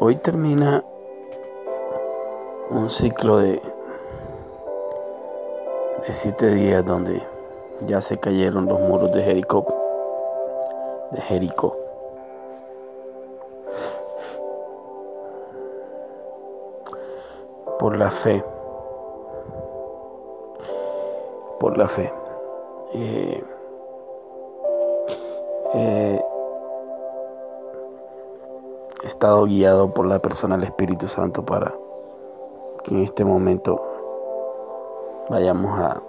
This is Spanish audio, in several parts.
Hoy termina un ciclo de, siete días donde ya se cayeron los muros de Jericó. De Jericó. Por la fe. Por la fe. Eh, eh, estado guiado por la persona del Espíritu Santo para que en este momento vayamos a,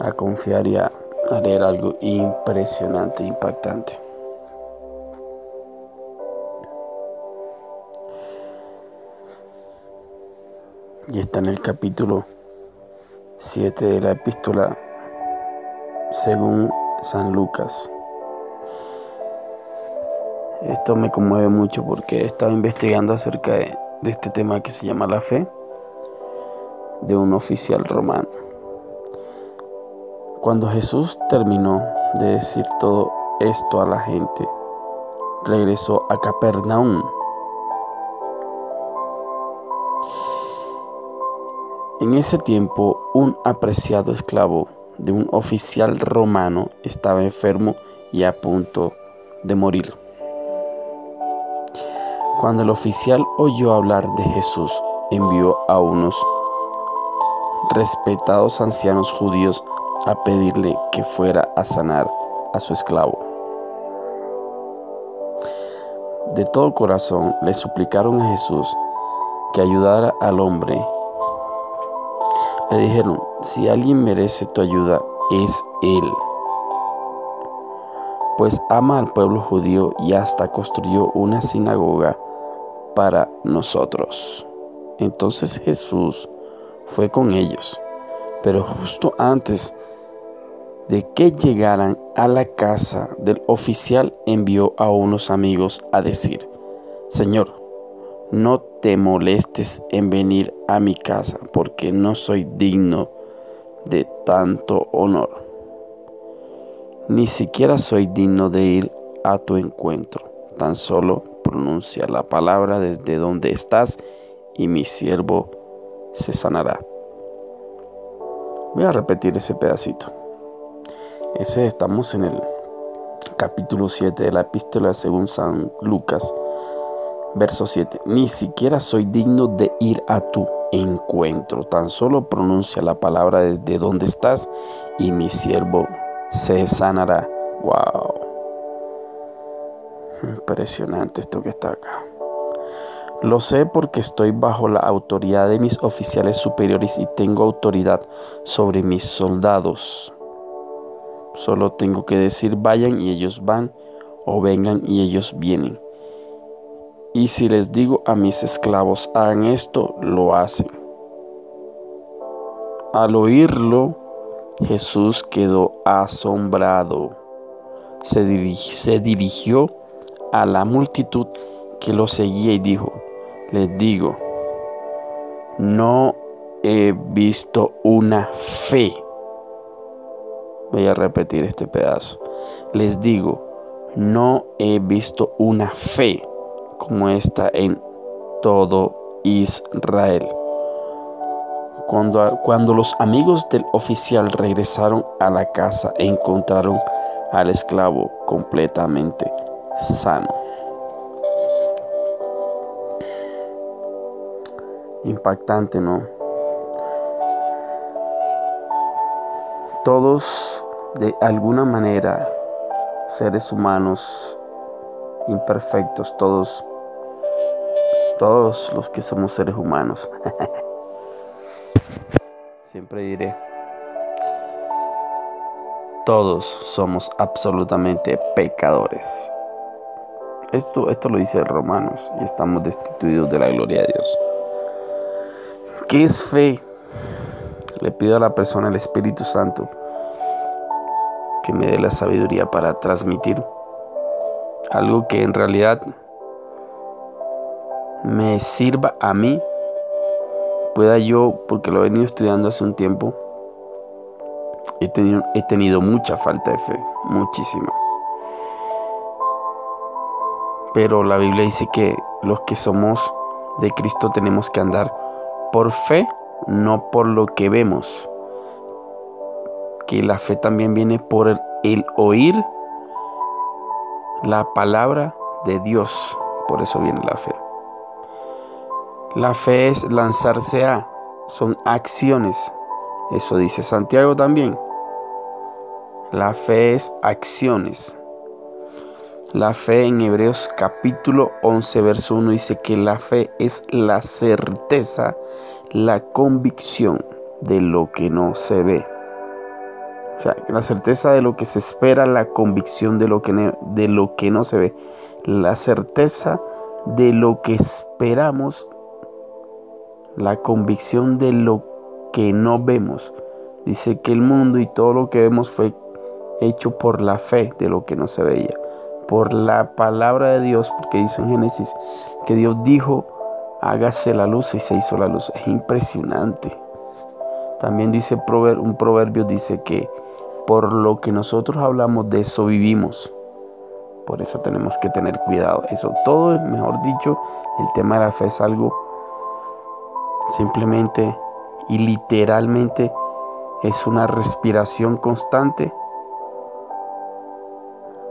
a confiar y a, a leer algo impresionante, impactante. Y está en el capítulo 7 de la epístola según San Lucas. Esto me conmueve mucho porque he estado investigando acerca de, este tema que se llama la fe de un oficial romano. Cuando Jesús terminó de decir todo esto a la gente, regresó a Capernaum. En ese tiempo, un apreciado esclavo de un oficial romano estaba enfermo y a punto de morir. Cuando el oficial oyó hablar de Jesús, envió a unos respetados ancianos judíos a pedirle que fuera a sanar a su esclavo. De todo corazón le suplicaron a Jesús que ayudara al hombre. Le dijeron, si alguien merece tu ayuda, es Él pues ama al pueblo judío y hasta construyó una sinagoga para nosotros. Entonces Jesús fue con ellos, pero justo antes de que llegaran a la casa del oficial envió a unos amigos a decir, Señor, no te molestes en venir a mi casa, porque no soy digno de tanto honor. Ni siquiera soy digno de ir a tu encuentro, tan solo pronuncia la palabra desde donde estás y mi siervo se sanará. Voy a repetir ese pedacito. Ese estamos en el capítulo 7 de la epístola según San Lucas, verso 7. Ni siquiera soy digno de ir a tu encuentro, tan solo pronuncia la palabra desde donde estás y mi siervo se sanará. Wow. Impresionante esto que está acá. Lo sé porque estoy bajo la autoridad de mis oficiales superiores y tengo autoridad sobre mis soldados. Solo tengo que decir vayan y ellos van o vengan y ellos vienen. Y si les digo a mis esclavos hagan esto, lo hacen. Al oírlo, Jesús quedó asombrado. Se, se dirigió a la multitud que lo seguía y dijo, les digo, no he visto una fe. Voy a repetir este pedazo. Les digo, no he visto una fe como esta en todo Israel. Cuando, cuando los amigos del oficial regresaron a la casa, encontraron al esclavo completamente sano. Impactante, ¿no? Todos, de alguna manera, seres humanos imperfectos, todos, todos los que somos seres humanos. Siempre diré, todos somos absolutamente pecadores. Esto, esto lo dice Romanos y estamos destituidos de la gloria de Dios. ¿Qué es fe? Le pido a la persona, el Espíritu Santo, que me dé la sabiduría para transmitir algo que en realidad me sirva a mí, pueda yo, porque lo he venido estudiando hace un tiempo, he tenido, he tenido mucha falta de fe, muchísima. Pero la Biblia dice que los que somos de Cristo tenemos que andar por fe, no por lo que vemos. Que la fe también viene por el, oír la palabra de Dios. Por eso viene la fe. La fe es lanzarse a, son acciones. Eso dice Santiago también. La fe es acciones. La fe en Hebreos capítulo 11, verso 1 dice que la fe es la certeza, la convicción de lo que no se ve. O sea, la certeza de lo que se espera, la convicción de lo que, de lo que no se ve. La certeza de lo que esperamos, la convicción de lo que no vemos. Dice que el mundo y todo lo que vemos fue hecho por la fe de lo que no se veía por la palabra de Dios, porque dice en Génesis que Dios dijo, hágase la luz y se hizo la luz. Es impresionante. También dice un proverbio, dice que por lo que nosotros hablamos de eso vivimos. Por eso tenemos que tener cuidado. Eso todo, es mejor dicho, el tema de la fe es algo simplemente y literalmente es una respiración constante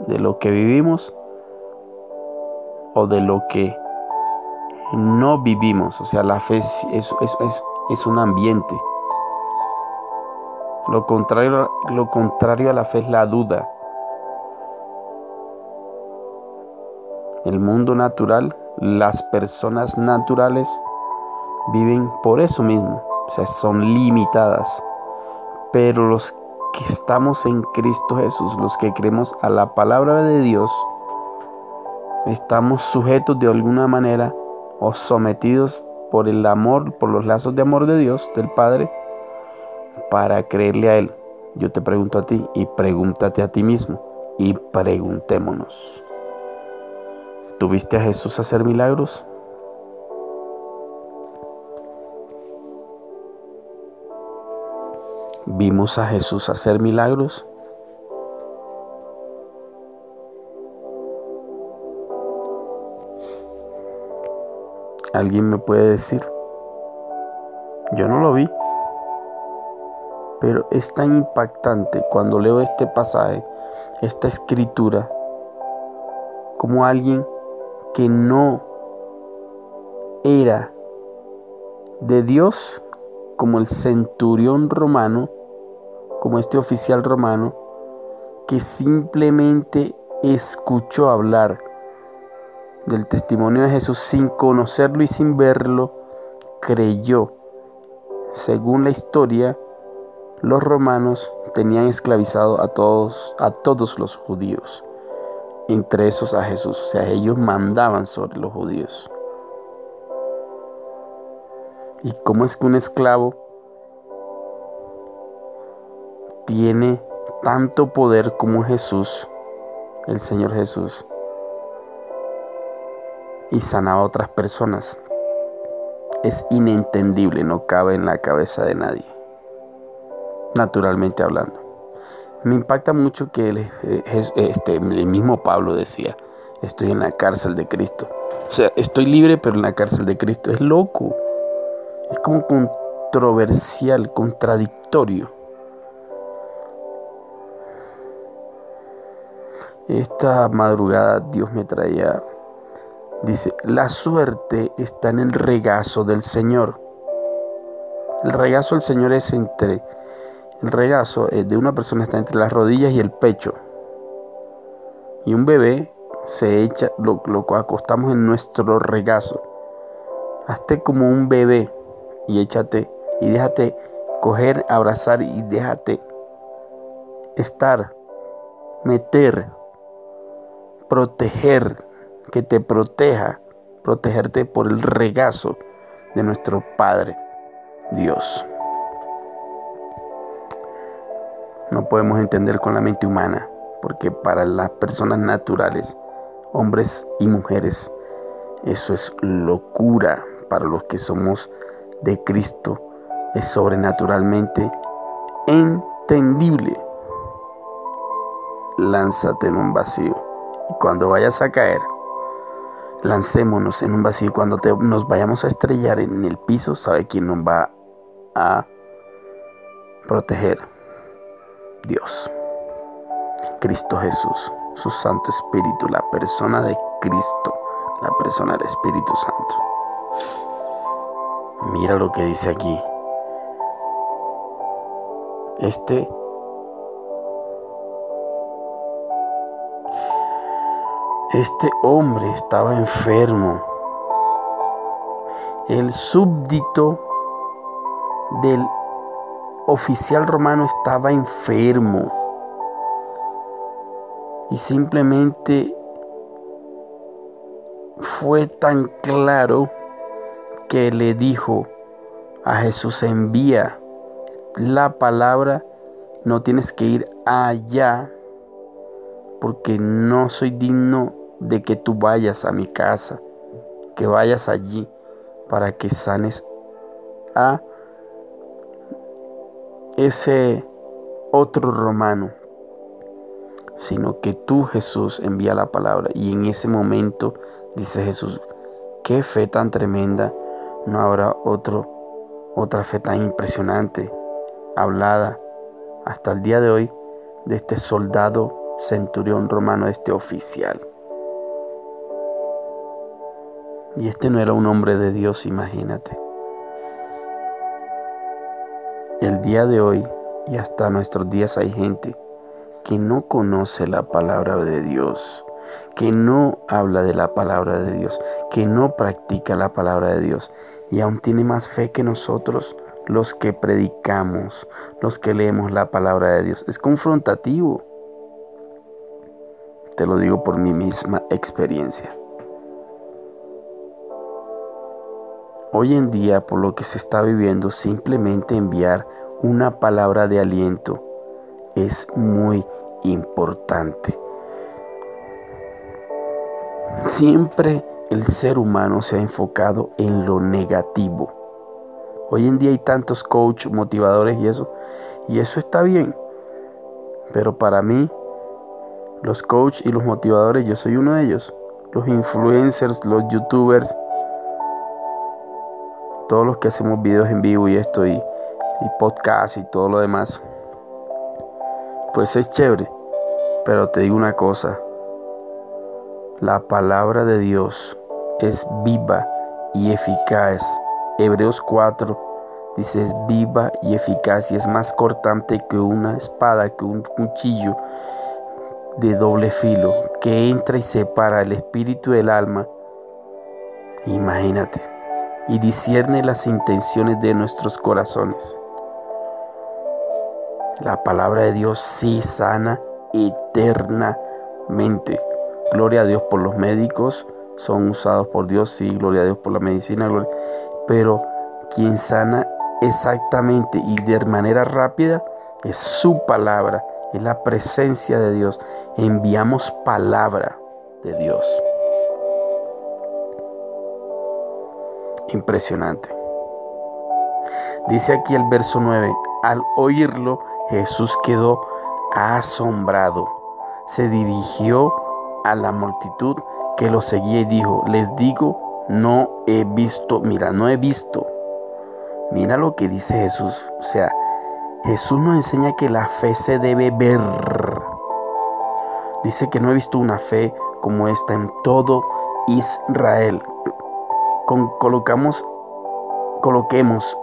de lo que vivimos o de lo que no vivimos. O sea, la fe es, es, un ambiente. Lo contrario, lo contrario a la fe es la duda. El mundo natural, las personas naturales viven por eso mismo. O sea, son limitadas. Pero los que estamos en Cristo Jesús, los que creemos a la palabra de Dios, estamos sujetos de alguna manera o sometidos por el amor, por los lazos de amor de Dios, del Padre, para creerle a Él. Yo te pregunto a ti y pregúntate a ti mismo y preguntémonos. ¿Tuviste a Jesús hacer milagros? ¿Vimos a Jesús hacer milagros? ¿Alguien me puede decir? Yo no lo vi. Pero es tan impactante cuando leo este pasaje, esta escritura, como alguien que no era de Dios, como el centurión romano, como este oficial romano, que simplemente escuchó hablar del testimonio de Jesús sin conocerlo y sin verlo, creyó. Según la historia, los romanos tenían esclavizado a todos, a todos los judíos, entre esos a Jesús, o sea, ellos mandaban sobre los judíos. ¿Y cómo es que un esclavo tiene tanto poder como Jesús, el Señor Jesús, y sanaba a otras personas. Es inentendible, no cabe en la cabeza de nadie, naturalmente hablando. Me impacta mucho que el, eh, este, el mismo Pablo decía, estoy en la cárcel de Cristo. O sea, estoy libre pero en la cárcel de Cristo. Es loco. Es como controversial, contradictorio. Esta madrugada Dios me traía, dice, la suerte está en el regazo del Señor. El regazo del Señor es entre, el regazo de una persona está entre las rodillas y el pecho. Y un bebé se echa, lo, lo acostamos en nuestro regazo. Hazte como un bebé y échate y déjate coger, abrazar y déjate estar, meter proteger, que te proteja, protegerte por el regazo de nuestro Padre Dios. No podemos entender con la mente humana, porque para las personas naturales, hombres y mujeres, eso es locura. Para los que somos de Cristo, es sobrenaturalmente entendible. Lánzate en un vacío y cuando vayas a caer, lancémonos en un vacío. Cuando nos vayamos a estrellar en el piso, ¿sabe quién nos va a proteger? Dios. Cristo Jesús, su Santo Espíritu, la persona de Cristo, la persona del Espíritu Santo. Mira lo que dice aquí. Este Este hombre estaba enfermo. El súbdito del oficial romano estaba enfermo. Y simplemente fue tan claro que le dijo a Jesús, envía la palabra, no tienes que ir allá porque no soy digno de que tú vayas a mi casa, que vayas allí para que sanes a ese otro romano, sino que tú Jesús envía la palabra y en ese momento dice Jesús, qué fe tan tremenda, no habrá otro otra fe tan impresionante hablada hasta el día de hoy de este soldado centurión romano, este oficial. Y este no era un hombre de Dios, imagínate. El día de hoy y hasta nuestros días hay gente que no conoce la palabra de Dios, que no habla de la palabra de Dios, que no practica la palabra de Dios y aún tiene más fe que nosotros los que predicamos, los que leemos la palabra de Dios. Es confrontativo. Te lo digo por mi misma experiencia. Hoy en día, por lo que se está viviendo, simplemente enviar una palabra de aliento es muy importante. Siempre el ser humano se ha enfocado en lo negativo. Hoy en día hay tantos coach, motivadores y eso, y eso está bien. Pero para mí, los coach y los motivadores, yo soy uno de ellos. Los influencers, los youtubers, todos los que hacemos videos en vivo y esto y, podcast y todo lo demás, pues es chévere. Pero te digo una cosa, la palabra de Dios es viva y eficaz. Hebreos 4 dice es viva y eficaz y es más cortante que una espada, que un cuchillo de doble filo, que entra y separa el espíritu del alma. Imagínate y discierne las intenciones de nuestros corazones. La palabra de Dios sí sana eternamente. Gloria a Dios por los médicos, son usados por Dios, sí, gloria a Dios por la medicina, pero quien sana exactamente y de manera rápida es su palabra, es la presencia de Dios. Enviamos palabra de Dios. Impresionante. Dice aquí el verso 9, al oírlo Jesús quedó asombrado. Se dirigió a la multitud que lo seguía y dijo, les digo, no he visto, mira, no he visto. Mira lo que dice Jesús. O sea, Jesús nos enseña que la fe se debe ver. Dice que no he visto una fe como esta en todo Israel colocamos, coloquemos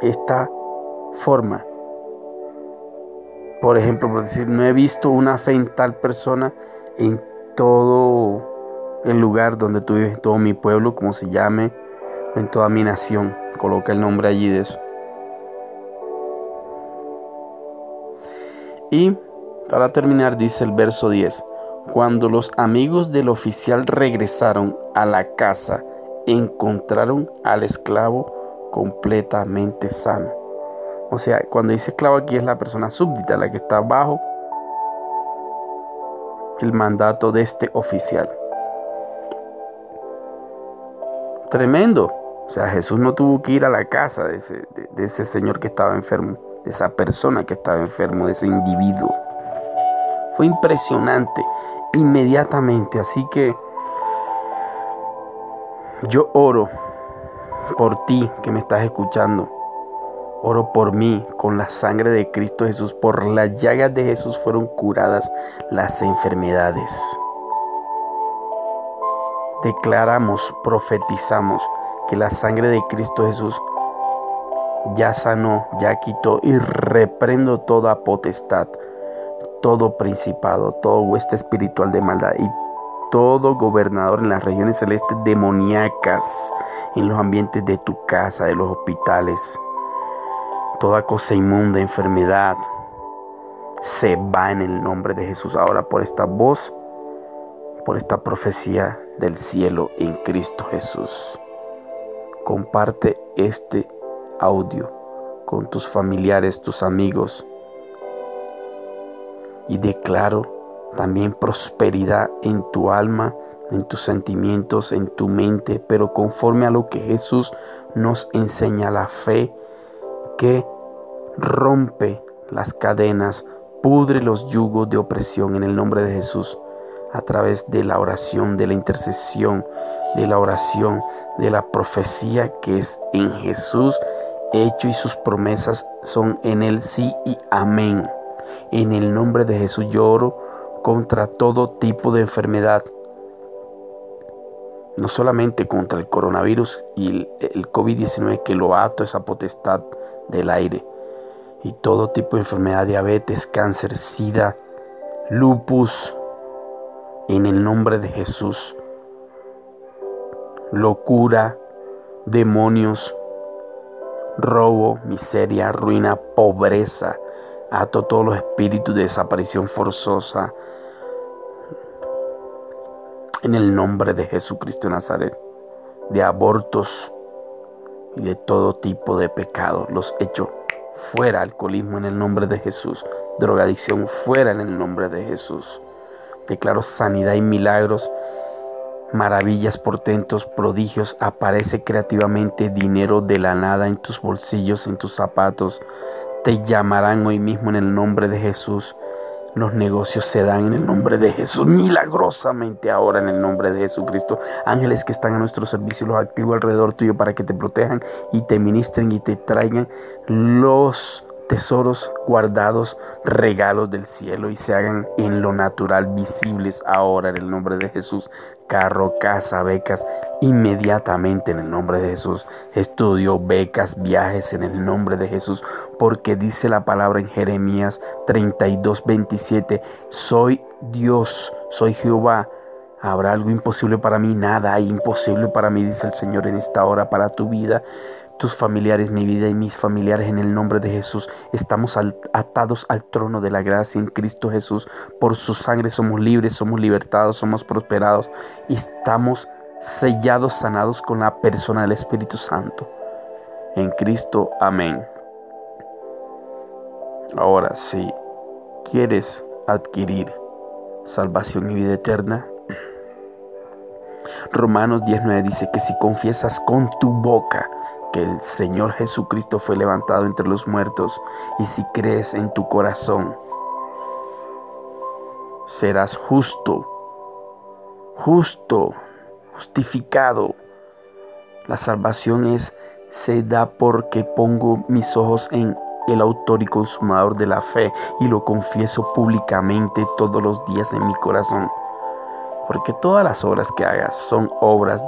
esta forma. Por ejemplo, por decir, no he visto una fe en tal persona en todo el lugar donde tú vives, en todo mi pueblo, como se llame, en toda mi nación. Coloca el nombre allí de eso. Y para terminar dice el verso 10, cuando los amigos del oficial regresaron a la casa, encontraron al esclavo completamente sano. O sea, cuando dice esclavo aquí es la persona súbdita, la que está bajo el mandato de este oficial. Tremendo. O sea, Jesús no tuvo que ir a la casa de ese, de ese señor que estaba enfermo, de esa persona que estaba enfermo, de ese individuo. Fue impresionante, inmediatamente. Así que Yo oro por ti que me estás escuchando. Oro por mí con la sangre de Cristo Jesús. Por las llagas de Jesús fueron curadas las enfermedades. Declaramos, profetizamos que la sangre de Cristo Jesús ya sanó, ya quitó y reprendo toda potestad, todo principado, todo hueste espiritual de maldad y todo gobernador en las regiones celestes demoníacas, en los ambientes de tu casa, de los hospitales. Toda cosa inmunda, enfermedad, se va en el nombre de Jesús. Ahora por esta voz, por esta profecía del cielo en Cristo Jesús. Comparte este audio con tus familiares, tus amigos. Y declaro también prosperidad en tu alma, en tus sentimientos, en tu mente, pero conforme a lo que Jesús nos enseña, la fe que rompe las cadenas, pudre los yugos de opresión en el nombre de Jesús a través de la oración, de la intercesión, de la oración, de la profecía que es en Jesús hecho y sus promesas son en el sí y amén. En el nombre de Jesús lloro contra todo tipo de enfermedad, no solamente contra el coronavirus y el COVID-19 que lo ato esa potestad del aire, y todo tipo de enfermedad, diabetes, cáncer, sida, lupus, en el nombre de Jesús. Locura, demonios, robo, miseria, ruina, pobreza. Ato todos los espíritus de desaparición forzosa. En el nombre de Jesucristo de Nazaret. De abortos y de todo tipo de pecado. Los echo fuera. Alcoholismo en el nombre de Jesús. Drogadicción fuera en el nombre de Jesús. Declaro sanidad y milagros maravillas, portentos, prodigios, aparece creativamente dinero de la nada en tus bolsillos, en tus zapatos. Te llamarán hoy mismo en el nombre de Jesús. Los negocios se dan en el nombre de Jesús, milagrosamente ahora en el nombre de Jesucristo. Ángeles que están a nuestro servicio, los activo alrededor tuyo para que te protejan y te ministren y te traigan los tesoros guardados, regalos del cielo y se hagan en lo natural visibles ahora en el nombre de Jesús. Carro, casa, becas, inmediatamente en el nombre de Jesús. Estudio, becas, viajes en el nombre de Jesús, porque dice la palabra en Jeremías 32, 27, soy Dios, soy Jehová ¿Habrá algo imposible para mí? Nada hay imposible para mí, dice el Señor en esta hora, para tu vida, tus familiares, mi vida y mis familiares en el nombre de Jesús. Estamos atados al trono de la gracia en Cristo Jesús. Por su sangre somos libres, somos libertados, somos prosperados y estamos sellados, sanados con la persona del Espíritu Santo. En Cristo, amén. Ahora, si quieres adquirir salvación y vida eterna, Romanos 19 dice que si confiesas con tu boca que el Señor Jesucristo fue levantado entre los muertos y si crees en tu corazón, serás justo, justo, justificado. La salvación es, se da porque pongo mis ojos en el autor y consumador de la fe y lo confieso públicamente todos los días en mi corazón. Porque todas las obras que hagas son obras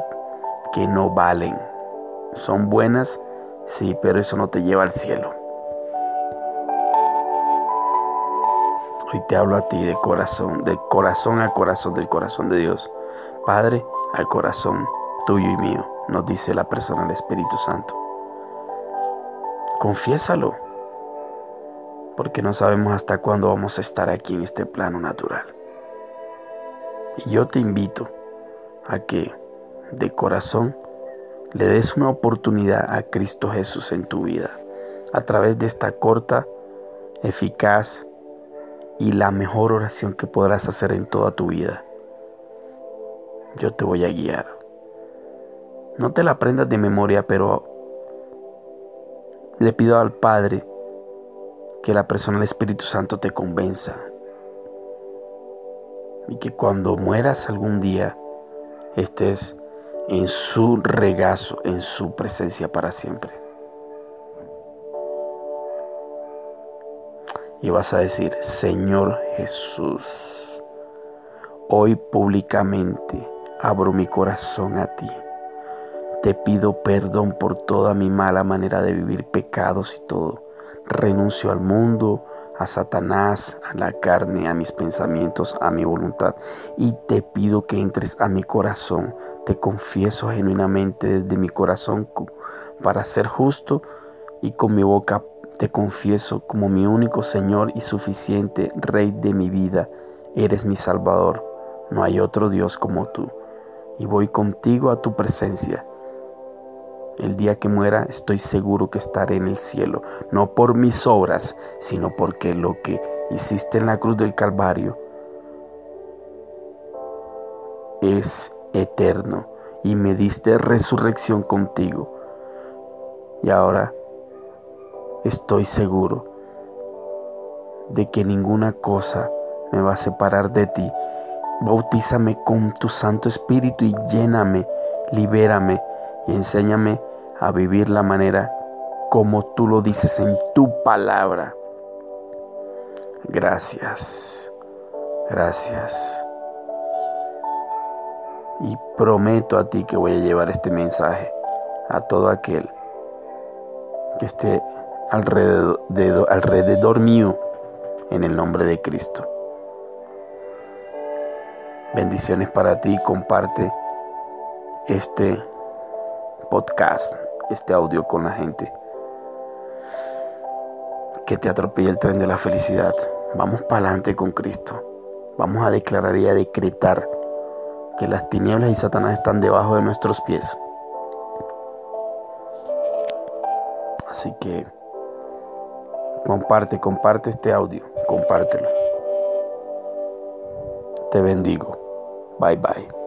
que no valen. Son buenas, sí, pero eso no te lleva al cielo. Hoy te hablo a ti de corazón, de corazón a corazón, del corazón de Dios. Padre al corazón tuyo y mío, nos dice la persona del Espíritu Santo. Confiésalo, porque no sabemos hasta cuándo vamos a estar aquí en este plano natural. Y yo te invito a que de corazón le des una oportunidad a Cristo Jesús en tu vida a través de esta corta, eficaz y la mejor oración que podrás hacer en toda tu vida. Yo te voy a guiar. No te la aprendas de memoria, pero le pido al Padre que la persona del Espíritu Santo te convenza y que cuando mueras algún día estés en su regazo, en su presencia para siempre. Y vas a decir, Señor Jesús, hoy públicamente abro mi corazón a ti. Te pido perdón por toda mi mala manera de vivir pecados y todo. Renuncio al mundo, a Satanás, a la carne, a mis pensamientos, a mi voluntad. Y te pido que entres a mi corazón. Te confieso genuinamente desde mi corazón para ser justo y con mi boca te confieso como mi único Señor y suficiente Rey de mi vida. Eres mi Salvador. No hay otro Dios como tú. Y voy contigo a tu presencia el día que muera estoy seguro que estaré en el cielo, no por mis obras, sino porque lo que hiciste en la cruz del Calvario es eterno y me diste resurrección contigo. Y ahora estoy seguro de que ninguna cosa me va a separar de ti. Bautízame con tu Santo Espíritu y lléname, libérame y enséñame a vivir la manera como tú lo dices en tu palabra. Gracias, gracias. Y prometo a ti que voy a llevar este mensaje a todo aquel que esté alrededor, alrededor mío en el nombre de Cristo. Bendiciones para ti, comparte este podcast, este audio con la gente. Que te atropelle el tren de la felicidad. Vamos para adelante con Cristo. Vamos a declarar y a decretar que las tinieblas y Satanás están debajo de nuestros pies. Así que comparte, comparte este audio, compártelo. Te bendigo. Bye bye.